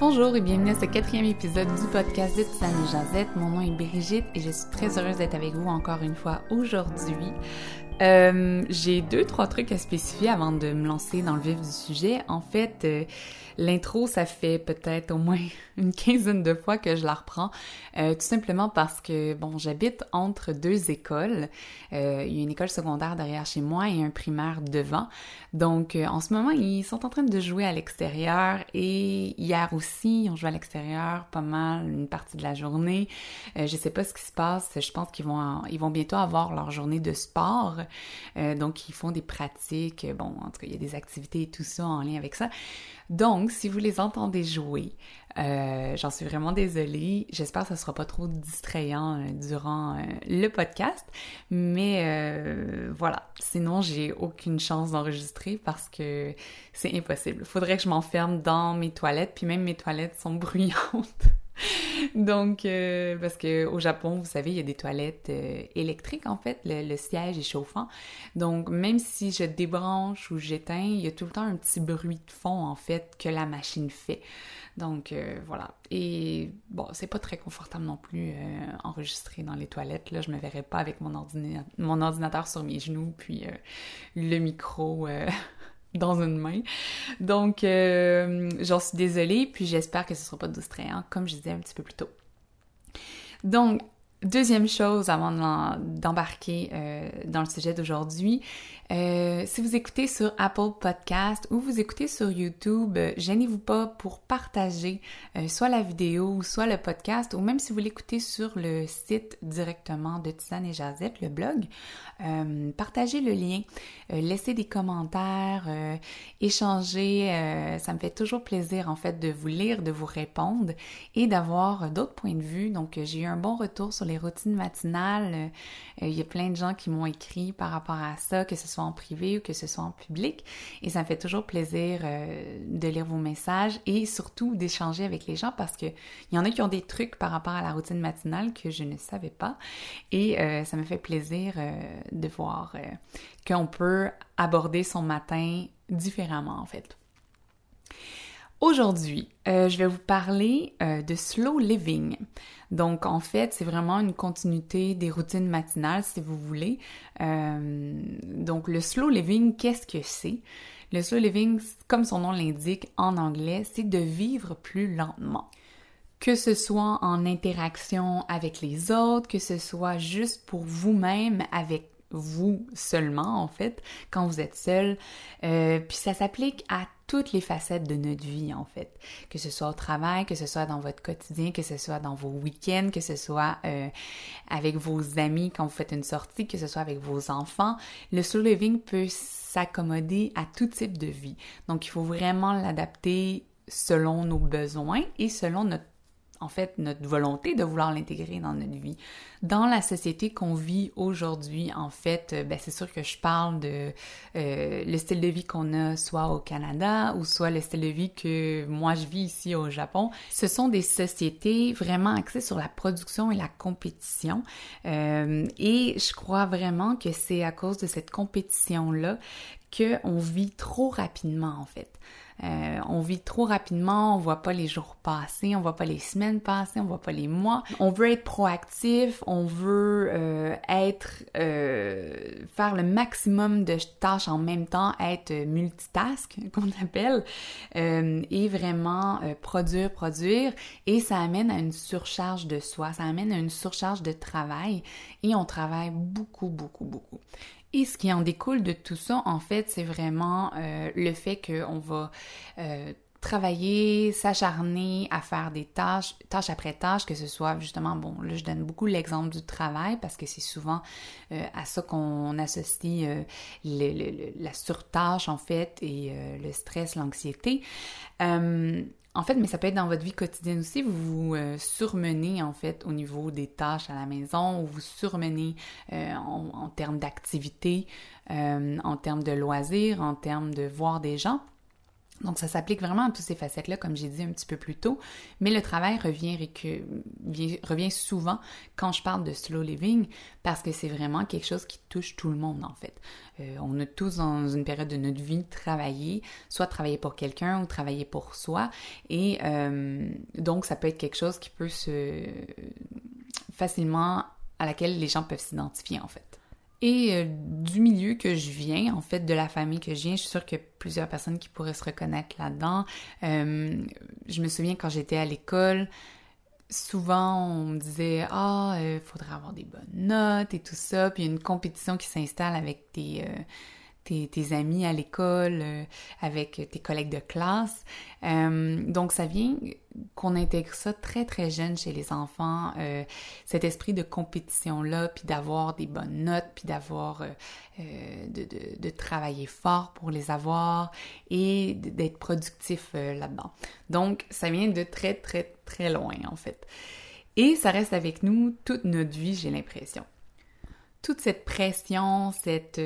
Bonjour et bienvenue à ce quatrième épisode du podcast de Tisane et Jazette. Mon nom est Brigitte et je suis très heureuse d'être avec vous encore une fois aujourd'hui. Euh, j'ai deux, trois trucs à spécifier avant de me lancer dans le vif du sujet. En fait, euh, L'intro, ça fait peut-être au moins une quinzaine de fois que je la reprends, euh, tout simplement parce que, bon, j'habite entre deux écoles. Euh, il y a une école secondaire derrière chez moi et un primaire devant. Donc, euh, en ce moment, ils sont en train de jouer à l'extérieur et hier aussi, ils ont joué à l'extérieur pas mal une partie de la journée. je sais pas ce qui se passe. Je pense qu'ils vont, ils vont bientôt avoir leur journée de sport. Donc, ils font des pratiques. Bon, en tout cas, il y a des activités et tout ça en lien avec ça. Donc, si vous les entendez jouer, euh, j'en suis vraiment désolée. J'espère que ça sera pas trop distrayant euh, durant euh, le podcast. Mais voilà. Sinon, j'ai aucune chance d'enregistrer parce que c'est impossible. Faudrait que je m'enferme dans mes toilettes, puis même mes toilettes sont bruyantes. Donc, euh, parce que au Japon, vous savez, il y a des toilettes euh, électriques en fait, le, siège est chauffant. Donc, même si je débranche ou j'éteins, il y a tout le temps un petit bruit de fond en fait que la machine fait. Donc euh, voilà. Et bon, c'est pas très confortable non plus enregistrer dans les toilettes. Là, je me verrais pas avec mon ordinateur sur mes genoux, puis le micro dans une main. Donc, euh, j'en suis désolée, puis j'espère que ce sera pas distrayant, comme je disais un petit peu plus tôt. Donc, Deuxième chose avant d'embarquer euh, dans le sujet d'aujourd'hui, euh, si vous écoutez sur Apple Podcast ou vous écoutez sur YouTube, euh, gênez-vous pas pour partager soit la vidéo soit le podcast ou même si vous l'écoutez sur le site directement de Tisane et Jazette, le blog, partagez le lien, laissez des commentaires, échangez, ça me fait toujours plaisir en fait de vous lire, de vous répondre et d'avoir d'autres points de vue. Donc j'ai eu un bon retour sur les routines matinales. Euh, il y a plein de gens qui m'ont écrit par rapport à ça, que ce soit en privé ou que ce soit en public. Et ça me fait toujours plaisir euh, de lire vos messages et surtout d'échanger avec les gens parce qu'il y en a qui ont des trucs par rapport à la routine matinale que je ne savais pas. Et euh, ça me fait plaisir de voir qu'on peut aborder son matin différemment en fait. Aujourd'hui, je vais vous parler de slow living. Donc, en fait, c'est vraiment une continuité des routines matinales, si vous voulez. Euh, donc, le slow living, qu'est-ce que c'est? Le slow living, comme son nom l'indique en anglais, c'est de vivre plus lentement. Que ce soit en interaction avec les autres, que ce soit juste pour vous-même, avec vous seulement, en fait, quand vous êtes seul. Euh, puis ça s'applique à toutes les facettes de notre vie, en fait. Que ce soit au travail, que ce soit dans votre quotidien, que ce soit dans vos week-ends, que ce soit euh, avec vos amis quand vous faites une sortie, que ce soit avec vos enfants. Le slow living peut s'accommoder à tout type de vie. Donc, il faut vraiment l'adapter selon nos besoins et selon notre en fait notre volonté de vouloir l'intégrer dans notre vie. Dans la société qu'on vit aujourd'hui, en fait, euh, ben, c'est sûr que je parle de euh, le style de vie qu'on a soit au Canada ou soit le style de vie que moi je vis ici au Japon. Ce sont des sociétés vraiment axées sur la production et la compétition. Euh, et je crois vraiment que c'est à cause de cette compétition-là qu'on vit trop rapidement en fait. Euh, on vit trop rapidement, on voit pas les jours passer, on voit pas les semaines passer, on voit pas les mois. On veut être proactif, on veut euh, être euh, faire le maximum de tâches en même temps, être multitask qu'on appelle, et vraiment produire, produire. Et ça amène à une surcharge de soi, ça amène à une surcharge de travail, et on travaille beaucoup, beaucoup, beaucoup. Et ce qui en découle de tout ça, en fait, c'est vraiment euh, le fait qu'on va euh, travailler, s'acharner à faire des tâches, tâches après tâches, que ce soit justement, bon, là je donne beaucoup l'exemple du travail parce que c'est souvent euh, à ça qu'on associe la surtâche en fait et le stress, l'anxiété. En fait, mais ça peut être dans votre vie quotidienne aussi. Vous vous euh, surmenez en fait au niveau des tâches à la maison ou vous surmenez euh, en, termes d'activité, euh, en termes de loisirs, en termes de voir des gens. Donc, ça s'applique vraiment à toutes ces facettes-là, comme j'ai dit un petit peu plus tôt. Mais le travail revient, revient souvent quand je parle de slow living parce que c'est vraiment quelque chose qui touche tout le monde, en fait. Euh, on a tous, dans une période de notre vie, travaillé, soit travailler pour quelqu'un ou travailler pour soi. Et euh, donc, ça peut être quelque chose qui peut se facilement à laquelle les gens peuvent s'identifier, en fait. Et euh, du milieu que je viens, en fait, de la famille que je viens, je suis sûre qu'il y a plusieurs personnes qui pourraient se reconnaître là-dedans. Euh, je me souviens quand j'étais à l'école, souvent on me disait ah il faudrait avoir des bonnes notes et tout ça puis une compétition qui s'installe avec tes tes, amis à l'école, euh, avec tes collègues de classe. Euh, donc, ça vient qu'on intègre ça très, très jeune chez les enfants, euh, cet esprit de compétition-là, puis d'avoir des bonnes notes, puis d'avoir, de, de, travailler fort pour les avoir et d'être productif là-dedans. Donc, ça vient de très, très, très loin, en fait. Et ça reste avec nous toute notre vie, j'ai l'impression toute cette pression, cette,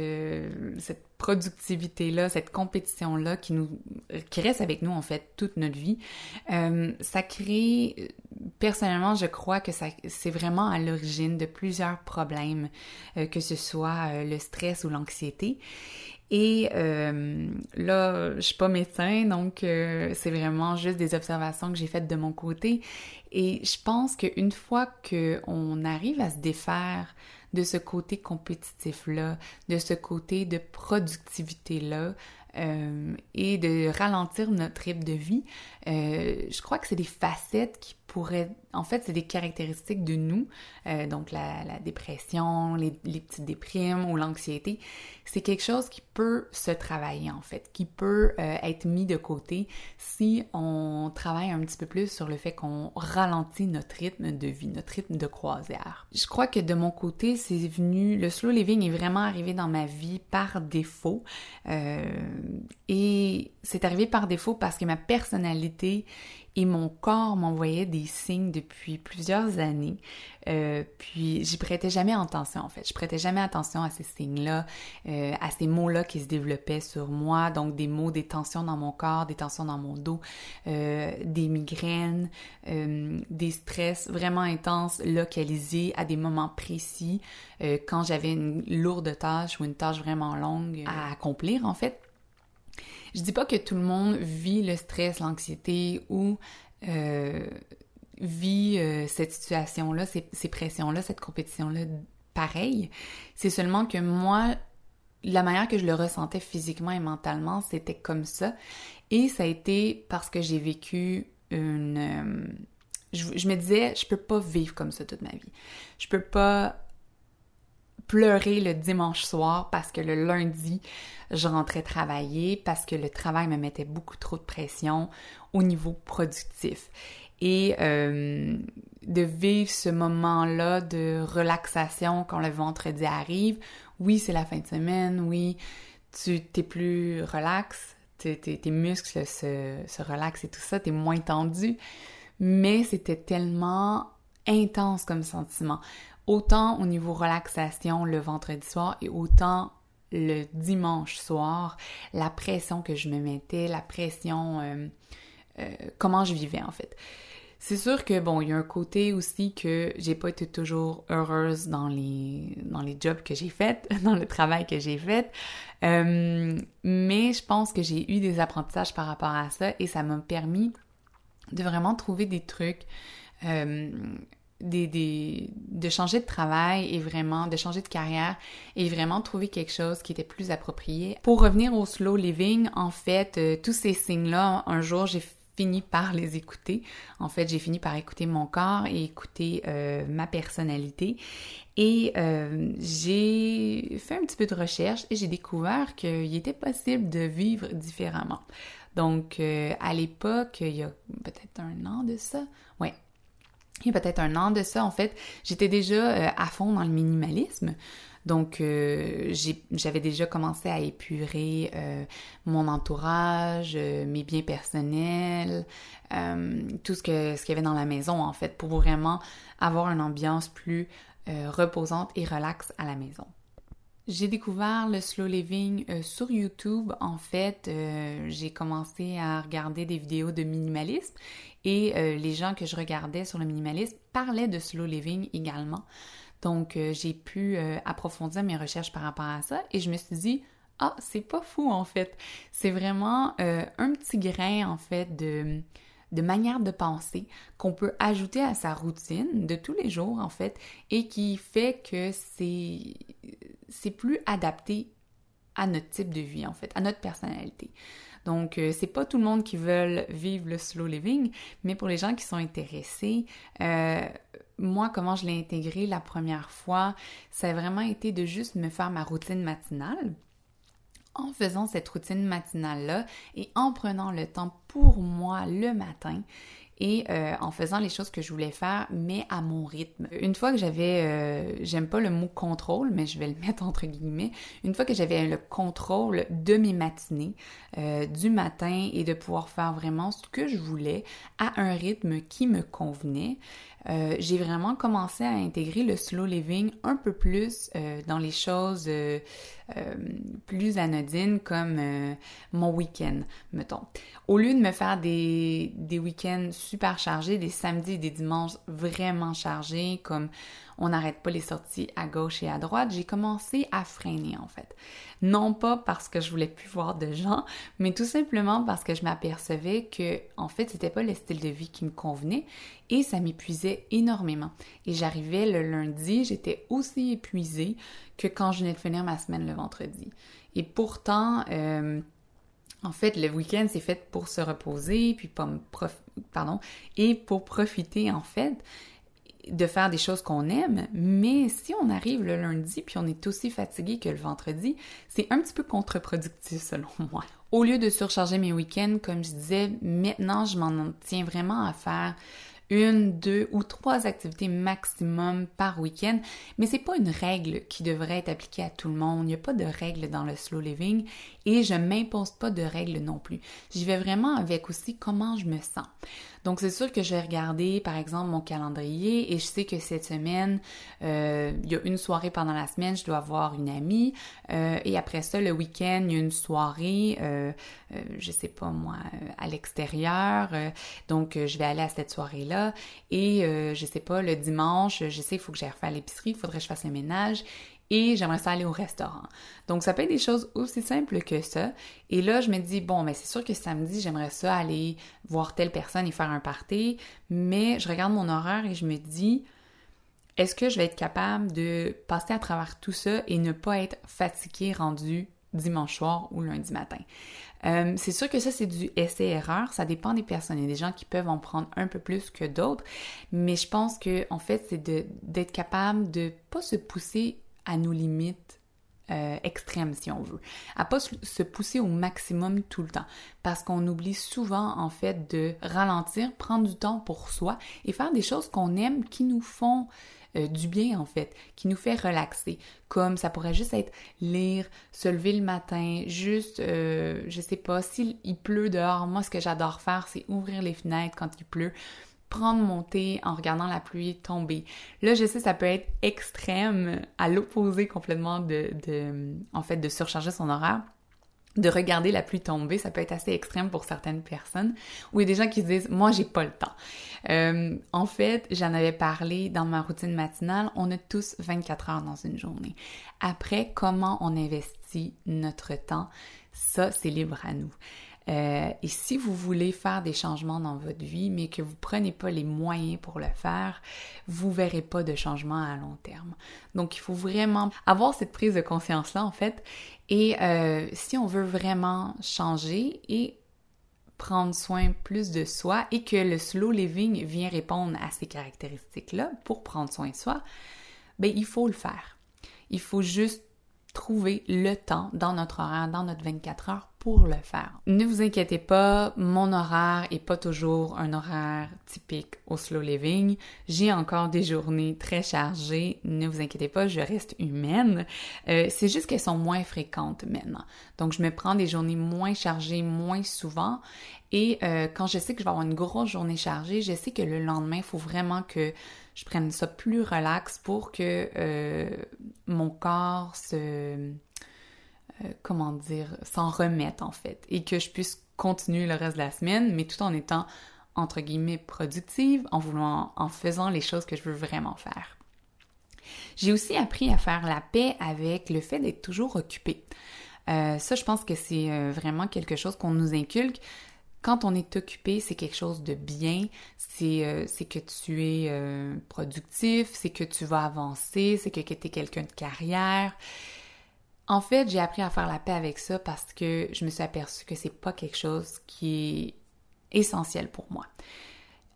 cette productivité-là, cette compétition-là qui nous qui reste avec nous en fait toute notre vie, euh, ça crée personnellement, je crois que ça c'est vraiment à l'origine de plusieurs problèmes, euh, que ce soit euh, le stress ou l'anxiété. Et là, je suis pas médecin, donc c'est vraiment juste des observations que j'ai faites de mon côté. Et je pense qu'une fois qu'on arrive à se défaire de ce côté compétitif-là, de ce côté de productivité-là, euh, et de ralentir notre rythme de vie, euh, je crois que c'est des facettes qui pourraient, en fait, c'est des caractéristiques de nous, euh, donc la, dépression, les, petites déprimes ou l'anxiété, c'est quelque chose qui peut se travailler en fait, qui peut être mis de côté si on travaille un petit peu plus sur le fait qu'on ralentit notre rythme de vie, notre rythme de croisière. Je crois que de mon côté, c'est venu, le slow living est vraiment arrivé dans ma vie par défaut. Et c'est arrivé par défaut parce que ma personnalité et mon corps m'envoyaient des signes depuis plusieurs années. Euh, puis j'y prêtais jamais attention en fait. Je prêtais jamais attention à ces signes-là, euh, à ces mots-là qui se développaient sur moi. Donc des mots, des tensions dans mon corps, des tensions dans mon dos, euh, des migraines, des stress vraiment intenses localisés à des moments précis quand j'avais une lourde tâche ou une tâche vraiment longue à accomplir en fait. Je dis pas que tout le monde vit le stress, l'anxiété ou euh, vit euh, cette situation-là, ces, pressions-là, cette compétition-là pareil. C'est seulement que moi, la manière que je le ressentais physiquement et mentalement, c'était comme ça. Et ça a été parce que j'ai vécu une... Euh, je, je, me disais, je peux pas vivre comme ça toute ma vie. Je peux pas pleurer le dimanche soir parce que le lundi, je rentrais travailler, parce que le travail me mettait beaucoup trop de pression au niveau productif. Et euh, de vivre ce moment-là de relaxation quand le vendredi arrive. Oui, c'est la fin de semaine, oui, tu t'es plus relax, tes, muscles se, se relaxent et tout ça, t'es moins tendu. Mais c'était tellement intense comme sentiment autant au niveau relaxation le vendredi soir et autant le dimanche soir, la pression que je me mettais, la pression, euh, euh, comment je vivais en fait. C'est sûr que bon, il y a un côté aussi que j'ai pas été toujours heureuse dans les dans les jobs que j'ai faits, dans le travail que j'ai fait, euh, mais je pense que j'ai eu des apprentissages par rapport à ça et ça m'a permis de vraiment trouver des trucs de changer de travail et vraiment de changer de carrière et vraiment trouver quelque chose qui était plus approprié. Pour revenir au slow living, en fait, euh, tous ces signes-là, un jour, j'ai fini par les écouter. En fait, j'ai fini par écouter mon corps et écouter euh, ma personnalité. Et euh, j'ai fait un petit peu de recherche et j'ai découvert qu'il était possible de vivre différemment. Donc, à l'époque, il y a peut-être un an de ça, il y a peut-être un an de ça, en fait, j'étais déjà euh, à fond dans le minimalisme. Donc, euh, j'avais déjà commencé à épurer euh, mon entourage, mes biens personnels, tout ce que ce qu'il y avait dans la maison, en fait, pour vraiment avoir une ambiance plus reposante et relaxe à la maison. J'ai découvert le slow living euh, sur YouTube. En fait, euh, j'ai commencé à regarder des vidéos de minimalisme et euh, les gens que je regardais sur le minimalisme parlaient de slow living également. Donc, j'ai pu approfondir mes recherches par rapport à ça et je me suis dit, ah, c'est pas fou en fait. C'est vraiment un petit grain en fait de de manière de penser qu'on peut ajouter à sa routine de tous les jours en fait et qui fait que c'est c'est plus adapté à notre type de vie en fait, à notre personnalité. Donc euh, c'est pas tout le monde qui veut vivre le slow living, mais pour les gens qui sont intéressés, euh, moi comment je l'ai intégré la première fois, ça a vraiment été de juste me faire ma routine matinale en faisant cette routine matinale-là et en prenant le temps pour moi le matin et euh, en faisant les choses que je voulais faire, mais à mon rythme. Une fois que j'avais, euh, j'aime pas le mot contrôle, mais je vais le mettre entre guillemets, une fois que j'avais le contrôle de mes matinées, euh, du matin et de pouvoir faire vraiment ce que je voulais à un rythme qui me convenait, euh, j'ai vraiment commencé à intégrer le slow living un peu plus euh, dans les choses euh, plus anodines comme mon week-end, mettons. Au lieu de me faire des, des week-ends super chargés, des samedis et des dimanches vraiment chargés, comme on n'arrête pas les sorties à gauche et à droite, j'ai commencé à freiner en fait. Non pas parce que je voulais plus voir de gens, mais tout simplement parce que je m'apercevais que en fait, c'était pas le style de vie qui me convenait et ça m'épuisait énormément. Et j'arrivais le lundi, j'étais aussi épuisée que quand je venais de finir ma semaine le vendredi. Et pourtant, euh, en fait, le week-end, c'est fait pour se reposer, puis pas pardon, et pour profiter, en fait de faire des choses qu'on aime, mais si on arrive le lundi puis on est aussi fatigué que le vendredi, c'est un petit peu contre-productif selon moi. Au lieu de surcharger mes week-ends, comme je disais, maintenant je m'en tiens vraiment à faire une, deux ou trois activités maximum par week-end, mais c'est pas une règle qui devrait être appliquée à tout le monde. Il n'y a pas de règle dans le slow living et je m'impose pas de règles non plus. J'y vais vraiment avec aussi comment je me sens. Donc c'est sûr que je vais regarder par exemple mon calendrier et je sais que cette semaine, euh, il y a une soirée pendant la semaine, je dois voir une amie euh, et après ça le week-end il y a une soirée, euh, euh je sais pas moi, à l'extérieur. donc je vais aller à cette soirée là et je sais pas le dimanche, je sais il faut que j'aille refaire l'épicerie, il faudrait que je fasse le ménage et j'aimerais ça aller au restaurant. Donc ça peut être des choses aussi simples que ça. Et là, je me dis, bon, mais c'est sûr que samedi, j'aimerais ça aller voir telle personne et faire un party, mais je regarde mon horaire et je me dis, est-ce que je vais être capable de passer à travers tout ça et ne pas être fatiguée rendu dimanche soir ou lundi matin? Euh, c'est sûr que ça, c'est du essai-erreur. Ça dépend des personnes. Il y a des gens qui peuvent en prendre un peu plus que d'autres. Mais je pense que, en fait, c'est d'être capable de pas se pousser à nos limites euh, extrêmes, si on veut. À pas se pousser au maximum tout le temps. Parce qu'on oublie souvent, en fait, de ralentir, prendre du temps pour soi et faire des choses qu'on aime qui nous font euh, du bien, en fait, qui nous fait relaxer. Comme ça pourrait juste être lire, se lever le matin, juste, euh, je sais pas, s'il pleut dehors, moi, ce que j'adore faire, c'est ouvrir les fenêtres quand il pleut prendre mon thé en regardant la pluie tomber. Là, je sais, ça peut être extrême, à l'opposé complètement de, en fait, de surcharger son horaire de regarder la pluie tomber, ça peut être assez extrême pour certaines personnes. Ou il y a des gens qui se disent, moi, j'ai pas le temps. Euh, en fait, j'en avais parlé dans ma routine matinale, on a tous 24 heures dans une journée. Après, comment on investit notre temps, ça, c'est libre à nous. Euh, et si vous voulez faire des changements dans votre vie, mais que vous prenez pas les moyens pour le faire, vous verrez pas de changement à long terme. Donc, il faut vraiment avoir cette prise de conscience-là, en fait. Et euh, si on veut vraiment changer et prendre soin plus de soi et que le slow living vient répondre à ces caractéristiques-là pour prendre soin de soi, ben il faut le faire. Il faut juste trouver le temps dans notre horaire, dans notre 24 heures Ne vous inquiétez pas, mon horaire est pas toujours un horaire typique au slow living. J'ai encore des journées très chargées. Ne vous inquiétez pas, je reste humaine. Euh, c'est juste qu'elles sont moins fréquentes maintenant. Donc je me prends des journées moins chargées moins souvent Et euh, quand je sais que je vais avoir une grosse journée chargée, je sais que le lendemain, il faut vraiment que je prenne ça plus relax pour que euh, mon corps se... Euh, comment dire, s'en remette en fait, et que je puisse continuer le reste de la semaine, mais tout en étant entre guillemets productive, en voulant, en faisant les choses que je veux vraiment faire. J'ai aussi appris à faire la paix avec le fait d'être toujours occupé. Euh, ça, je pense que c'est euh, vraiment quelque chose qu'on nous inculque. Quand on est occupé, c'est quelque chose de bien, c'est que tu es productif, c'est que tu vas avancer, c'est que tu es quelqu'un de carrière. En fait, j'ai appris à faire la paix avec ça parce que je me suis aperçue que c'est pas quelque chose qui est essentiel pour moi.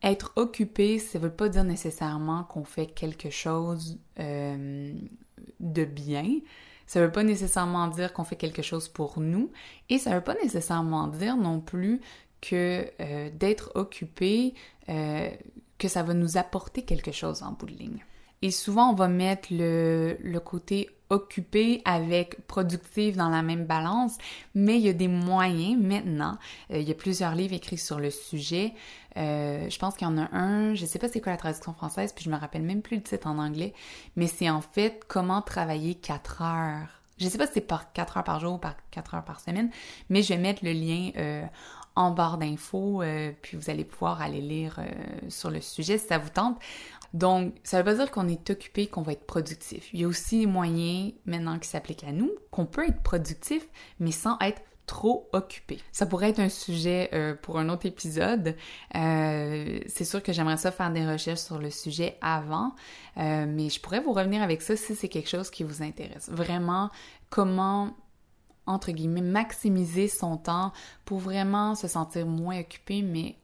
Être occupé, ça veut pas dire nécessairement qu'on fait quelque chose de bien. Ça veut pas nécessairement dire qu'on fait quelque chose pour nous et ça veut pas nécessairement dire non plus que euh, d'être occupé, euh, que ça va nous apporter quelque chose en bout de ligne. Et souvent, on va mettre le côté occupé avec productif dans la même balance, mais il y a des moyens maintenant. Euh, il y a plusieurs livres écrits sur le sujet. Euh, je pense qu'il y en a un, je sais pas c'est quoi la traduction française, puis je me rappelle même plus le titre en anglais, mais c'est en fait comment travailler 4 heures. Je sais pas si c'est par 4 heures par jour ou par 4 heures par semaine, mais je vais mettre le lien euh, en barre d'infos, puis vous allez pouvoir aller lire sur le sujet si ça vous tente. Donc, ça veut pas dire qu'on est occupé, qu'on va être productif. Il y a aussi des moyens maintenant qui s'appliquent à nous, qu'on peut être productif, mais sans être trop occupé. Ça pourrait être un sujet euh, pour un autre épisode. Euh, c'est sûr que j'aimerais ça faire des recherches sur le sujet avant, euh, mais je pourrais vous revenir avec ça si c'est quelque chose qui vous intéresse. Vraiment, comment entre guillemets maximiser son temps pour vraiment se sentir moins occupé, mais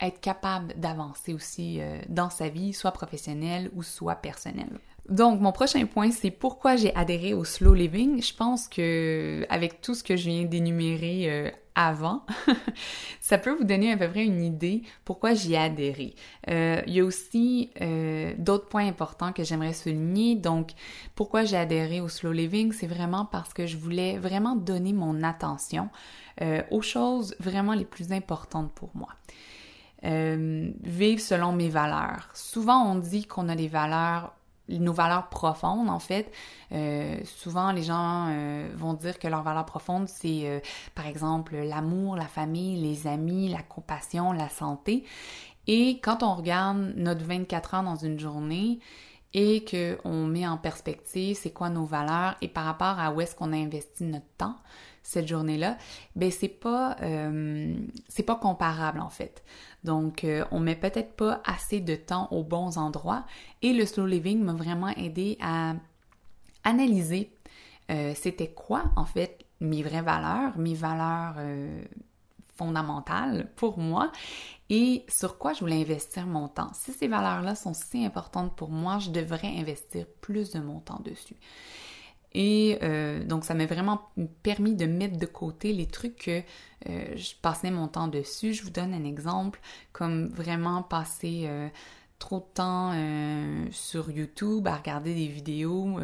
être capable d'avancer aussi euh, dans sa vie, soit professionnelle ou soit personnelle. Donc, mon prochain point, c'est pourquoi j'ai adhéré au slow living. Je pense que, avec tout ce que je viens d'énumérer euh, avant, ça peut vous donner à peu près une idée pourquoi j'y ai adhéré. Euh, il y a aussi d'autres points importants que j'aimerais souligner. Donc, pourquoi j'ai adhéré au slow living, c'est vraiment parce que je voulais vraiment donner mon attention aux choses vraiment les plus importantes pour moi. Euh, vivre selon mes valeurs. Souvent, on dit qu'on a des valeurs nos valeurs profondes, en fait. Euh, souvent, les gens euh, vont dire que leurs valeurs profondes, c'est par exemple l'amour, la famille, les amis, la compassion, la santé. Et quand on regarde notre 24 heures dans une journée et qu'on met en perspective c'est quoi nos valeurs et par rapport à où est-ce qu'on a investi notre temps cette journée-là, ben c'est pas c'est pas comparable en fait. Donc, euh, on met peut-être pas assez de temps aux bons endroits et le slow living m'a vraiment aidé à analyser euh, c'était quoi en fait mes vraies valeurs, mes valeurs euh, fondamentales pour moi et sur quoi je voulais investir mon temps? Si ces valeurs-là sont si importantes pour moi, je devrais investir plus de mon temps dessus. Et euh, donc, ça m'a vraiment permis de mettre de côté les trucs que euh, je passais mon temps dessus. Je vous donne un exemple, comme vraiment passer euh, trop de temps sur YouTube à regarder des vidéos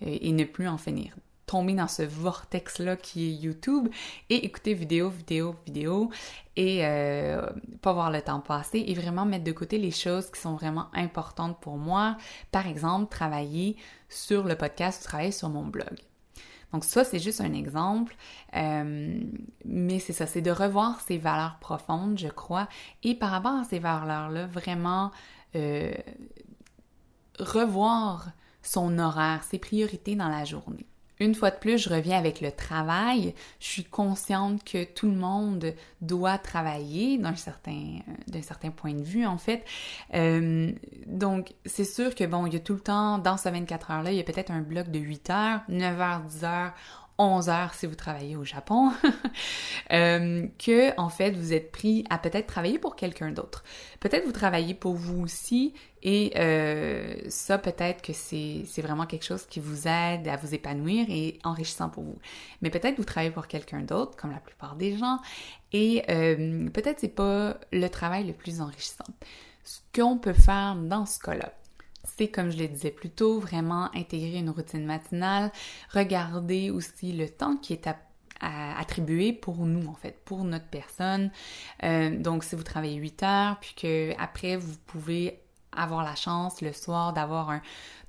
et ne plus en finir tomber dans ce vortex-là qui est YouTube et écouter vidéo, vidéo, vidéo et euh, pas voir le temps passer et vraiment mettre de côté les choses qui sont vraiment importantes pour moi. Par exemple, travailler sur le podcast ou travailler sur mon blog. Donc ça, c'est juste un exemple, euh, mais c'est ça, c'est de revoir ses valeurs profondes, je crois, et par rapport à ces valeurs-là, vraiment euh, revoir son horaire, ses priorités dans la journée. Une fois de plus, je reviens avec le travail. Je suis consciente que tout le monde doit travailler d'un certain, euh, point de vue, en fait. Euh, donc, c'est sûr que, bon, il y a tout le temps, dans ce 24 heures-là, il y a peut-être un bloc de 8 heures, 9 heures, 10 heures, 11 heures si vous travaillez au Japon, euh, que en fait vous êtes pris à peut-être travailler pour quelqu'un d'autre. Peut-être vous travaillez pour vous aussi et euh, ça peut-être que c'est vraiment quelque chose qui vous aide à vous épanouir et enrichissant pour vous. Mais peut-être vous travaillez pour quelqu'un d'autre, comme la plupart des gens, et euh, peut-être c'est pas le travail le plus enrichissant. Ce qu'on peut faire dans ce cas-là, c'est comme je le disais plus tôt, vraiment intégrer une routine matinale, regarder aussi le temps qui est attribué pour nous, en fait, pour notre personne. donc, si vous travaillez 8 heures, puis que après vous pouvez avoir la chance le soir d'avoir un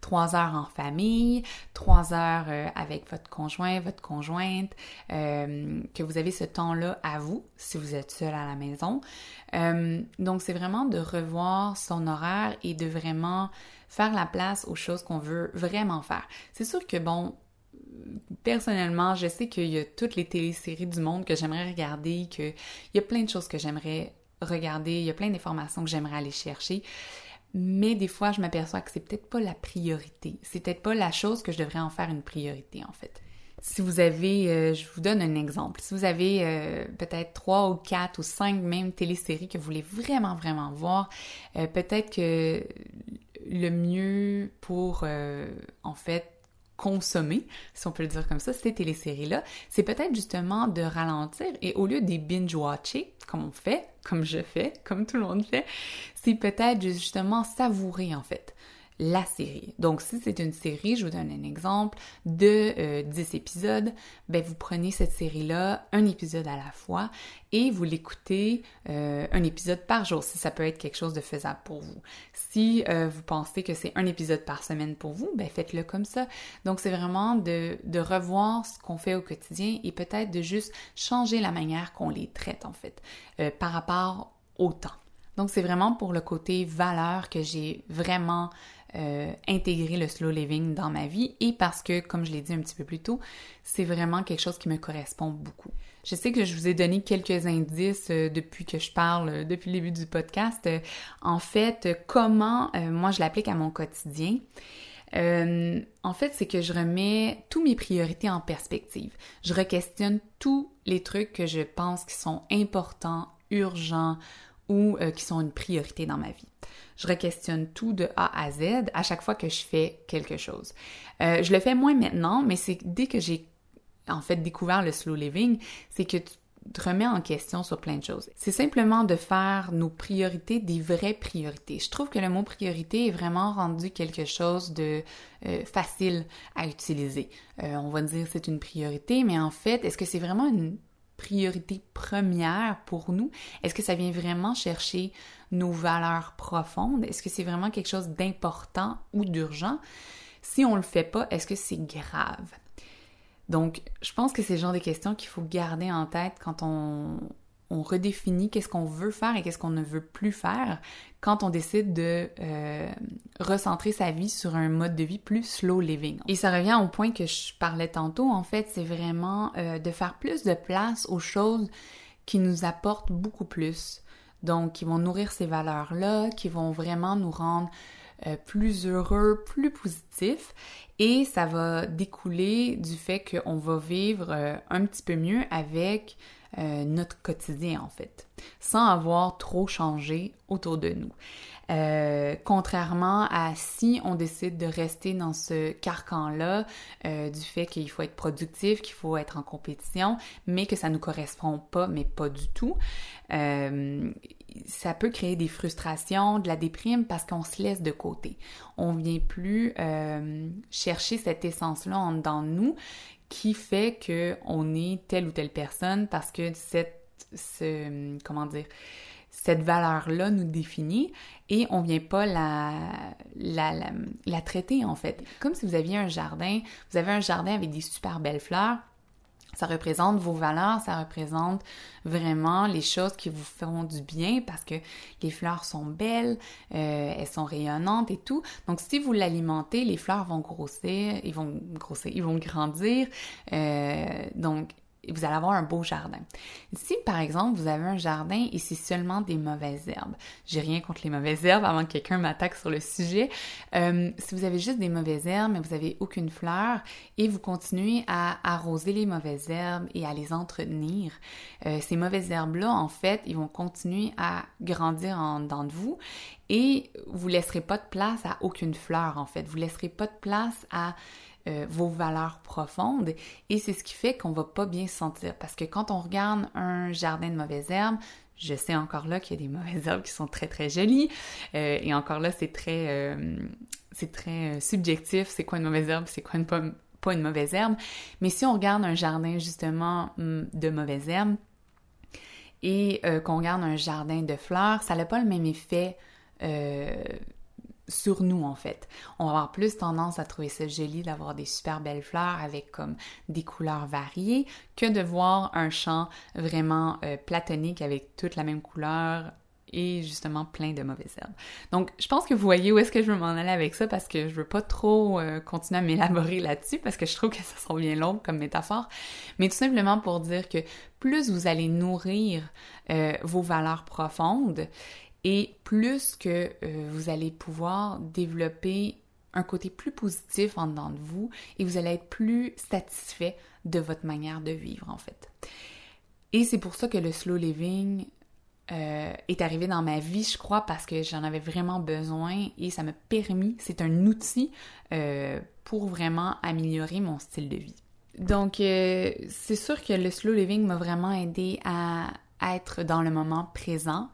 trois heures en famille, trois heures euh, avec votre conjoint, votre conjointe, euh, que vous avez ce temps-là à vous si vous êtes seul à la maison. Euh, donc c'est vraiment de revoir son horaire et de vraiment faire la place aux choses qu'on veut vraiment faire. C'est sûr que bon, personnellement, je sais qu'il y a toutes les téléséries du monde que j'aimerais regarder, qu'il y a plein de choses que j'aimerais regarder, il y a plein d'informations que j'aimerais aller chercher mais des fois, je m'aperçois que c'est peut-être pas la priorité. C'est peut-être pas la chose que je devrais en faire une priorité, en fait. Si vous avez, euh, je vous donne un exemple, si vous avez euh, peut-être trois ou quatre ou cinq même téléséries que vous voulez vraiment, vraiment voir, euh, peut-être que le mieux pour, en fait, consommer, si on peut le dire comme ça, ces téléséries-là, c'est peut-être justement de ralentir et au lieu des binge-watcher, comme on fait, comme je fais, comme tout le monde fait, c'est peut-être justement savourer en fait la série. Donc, si c'est une série, je vous donne un exemple, de 10 euh, épisodes, ben vous prenez cette série-là, un épisode à la fois, et vous l'écoutez euh, un épisode par jour, si ça peut être quelque chose de faisable pour vous. Si euh, vous pensez que c'est un épisode par semaine pour vous, ben faites-le comme ça. Donc, c'est vraiment de, de revoir ce qu'on fait au quotidien et peut-être de juste changer la manière qu'on les traite, en fait, par rapport au temps. Donc, c'est vraiment pour le côté valeur que j'ai vraiment euh, intégrer le slow living dans ma vie et parce que, comme je l'ai dit un petit peu plus tôt, c'est vraiment quelque chose qui me correspond beaucoup. Je sais que je vous ai donné quelques indices euh, depuis que je parle, euh, depuis le début du podcast. en fait, comment moi je l'applique à mon quotidien. en fait, c'est que je remets tous mes priorités en perspective. Je re-questionne tous les trucs que je pense qui sont importants, urgents ou qui sont une priorité dans ma vie. Je requestionne tout de A à Z à chaque fois que je fais quelque chose. Euh, je le fais moins maintenant, mais c'est dès que j'ai en fait découvert le slow living, c'est que tu te remets en question sur plein de choses. C'est simplement de faire nos priorités des vraies priorités. Je trouve que le mot priorité est vraiment rendu quelque chose de euh, facile à utiliser. Euh, on va dire c'est une priorité, mais en fait, est-ce que c'est vraiment une priorité première pour nous? Est-ce que ça vient vraiment chercher nos valeurs profondes? Est-ce que c'est vraiment quelque chose d'important ou d'urgent? Si on le fait pas, est-ce que c'est grave? Donc, je pense que c'est le genre de questions qu'il faut garder en tête quand on, on redéfinit qu'est-ce qu'on veut faire et qu'est-ce qu'on ne veut plus faire quand on décide de euh, recentrer sa vie sur un mode de vie plus slow living. Et ça revient au point que je parlais tantôt, en fait, c'est vraiment euh, de faire plus de place aux choses qui nous apportent beaucoup plus. Donc, qui vont nourrir ces valeurs-là, qui vont vraiment nous rendre euh, plus heureux, plus positifs. Et ça va découler du fait qu'on va vivre un petit peu mieux avec euh, notre quotidien en fait, sans avoir trop changé autour de nous. Euh, contrairement à si on décide de rester dans ce carcan-là euh, du fait qu'il faut être productif, qu'il faut être en compétition, mais que ça ne nous correspond pas, mais pas du tout, ça peut créer des frustrations, de la déprime parce qu'on se laisse de côté. On vient plus chercher cette essence-là en dedans de nous qui fait que on est telle ou telle personne parce que cette ce, comment dire cette valeur-là nous définit et on vient pas la, la, traiter en fait. Comme si vous aviez un jardin, vous avez un jardin avec des super belles fleurs, ça représente vos valeurs, ça représente vraiment les choses qui vous feront du bien parce que les fleurs sont belles, euh, elles sont rayonnantes et tout. Donc si vous l'alimentez, les fleurs vont grossir, ils vont grossir, ils vont grandir. Euh, donc vous allez avoir un beau jardin. Si par exemple vous avez un jardin et c'est seulement des mauvaises herbes, j'ai rien contre les mauvaises herbes avant que quelqu'un m'attaque sur le sujet. Euh, si vous avez juste des mauvaises herbes mais vous avez aucune fleur et vous continuez à arroser les mauvaises herbes et à les entretenir, euh, ces mauvaises herbes là en fait ils vont continuer à grandir en dedans de vous et vous laisserez pas de place à aucune fleur en fait. Vous laisserez pas de place à euh, vos valeurs profondes et c'est ce qui fait qu'on va pas bien se sentir parce que quand on regarde un jardin de mauvaises herbes, je sais encore là qu'il y a des mauvaises herbes qui sont très très jolies euh, et encore là c'est très euh, c'est très subjectif, c'est quoi une mauvaise herbe, c'est quoi une pas une mauvaise herbe. Mais si on regarde un jardin justement hum, de mauvaises herbes et qu'on regarde un jardin de fleurs, ça n'a pas le même effet sur nous en fait. On va avoir plus tendance à trouver ça joli d'avoir des super belles fleurs avec comme des couleurs variées que de voir un champ vraiment euh, platonique avec toute la même couleur et justement plein de mauvaises herbes. Donc, je pense que vous voyez où est-ce que je veux m'en aller avec ça parce que je veux pas trop euh, continuer à m'élaborer là-dessus parce que je trouve que ça sera bien long comme métaphore, mais tout simplement pour dire que plus vous allez nourrir euh, vos valeurs profondes et plus que euh, vous allez pouvoir développer un côté plus positif en dedans de vous et vous allez être plus satisfait de votre manière de vivre en fait. Et c'est pour ça que le slow living euh, est arrivé dans ma vie, je crois, parce que j'en avais vraiment besoin et ça m'a permis, c'est un outil euh, pour vraiment améliorer mon style de vie. Donc, c'est sûr que le slow living m'a vraiment aidé à être dans le moment présent,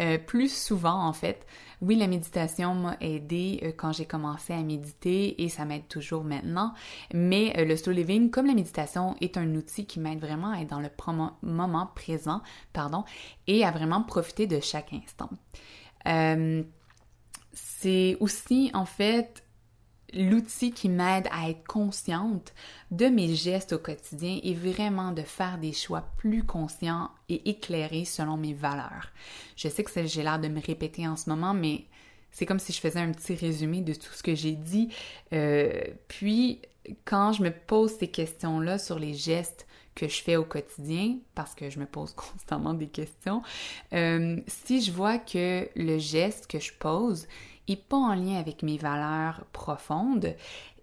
euh, plus souvent en fait. Oui, la méditation m'a aidé euh, quand j'ai commencé à méditer et ça m'aide toujours maintenant, mais euh, le slow living, comme la méditation, est un outil qui m'aide vraiment à être dans le moment présent, pardon, et à vraiment profiter de chaque instant. c'est aussi en fait l'outil qui m'aide à être consciente de mes gestes au quotidien et vraiment de faire des choix plus conscients et éclairés selon mes valeurs. Je sais que j'ai l'air de me répéter en ce moment, mais c'est comme si je faisais un petit résumé de tout ce que j'ai dit. Euh, puis, quand je me pose ces questions-là sur les gestes que je fais au quotidien, parce que je me pose constamment des questions, euh, si je vois que le geste que je pose et pas en lien avec mes valeurs profondes,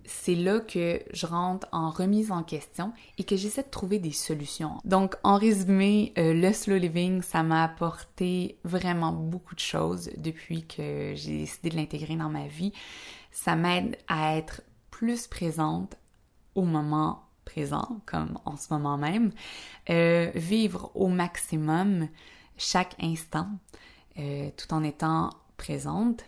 c'est là que je rentre en remise en question et que j'essaie de trouver des solutions. Donc, en résumé, euh, le slow living, ça m'a apporté vraiment beaucoup de choses depuis que j'ai décidé de l'intégrer dans ma vie. Ça m'aide à être plus présente au moment présent, comme en ce moment même, euh, vivre au maximum chaque instant, euh, tout en étant présente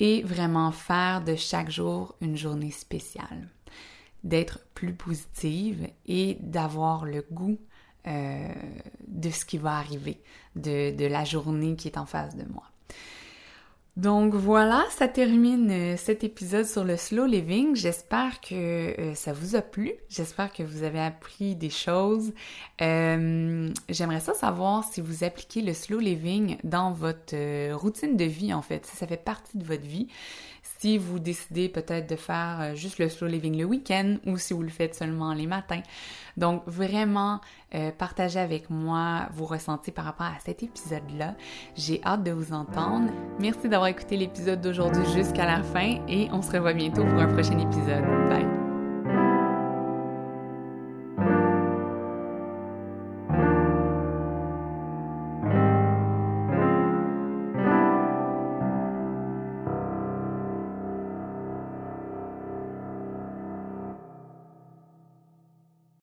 et vraiment faire de chaque jour une journée spéciale, d'être plus positive et d'avoir le goût euh, de ce qui va arriver, de, de la journée qui est en face de moi. Donc voilà, ça termine euh, cet épisode sur le slow living. J'espère que euh, ça vous a plu. J'espère que vous avez appris des choses. Euh, j'aimerais ça savoir si vous appliquez le slow living dans votre routine de vie en fait, si ça fait partie de votre vie si vous décidez peut-être de faire euh, juste le slow living le week-end ou si vous le faites seulement les matins. Donc vraiment, euh, partagez avec moi vos ressentis par rapport à cet épisode-là. J'ai hâte de vous entendre. Merci d'avoir écouté l'épisode d'aujourd'hui jusqu'à la fin et on se revoit bientôt pour un prochain épisode. Bye!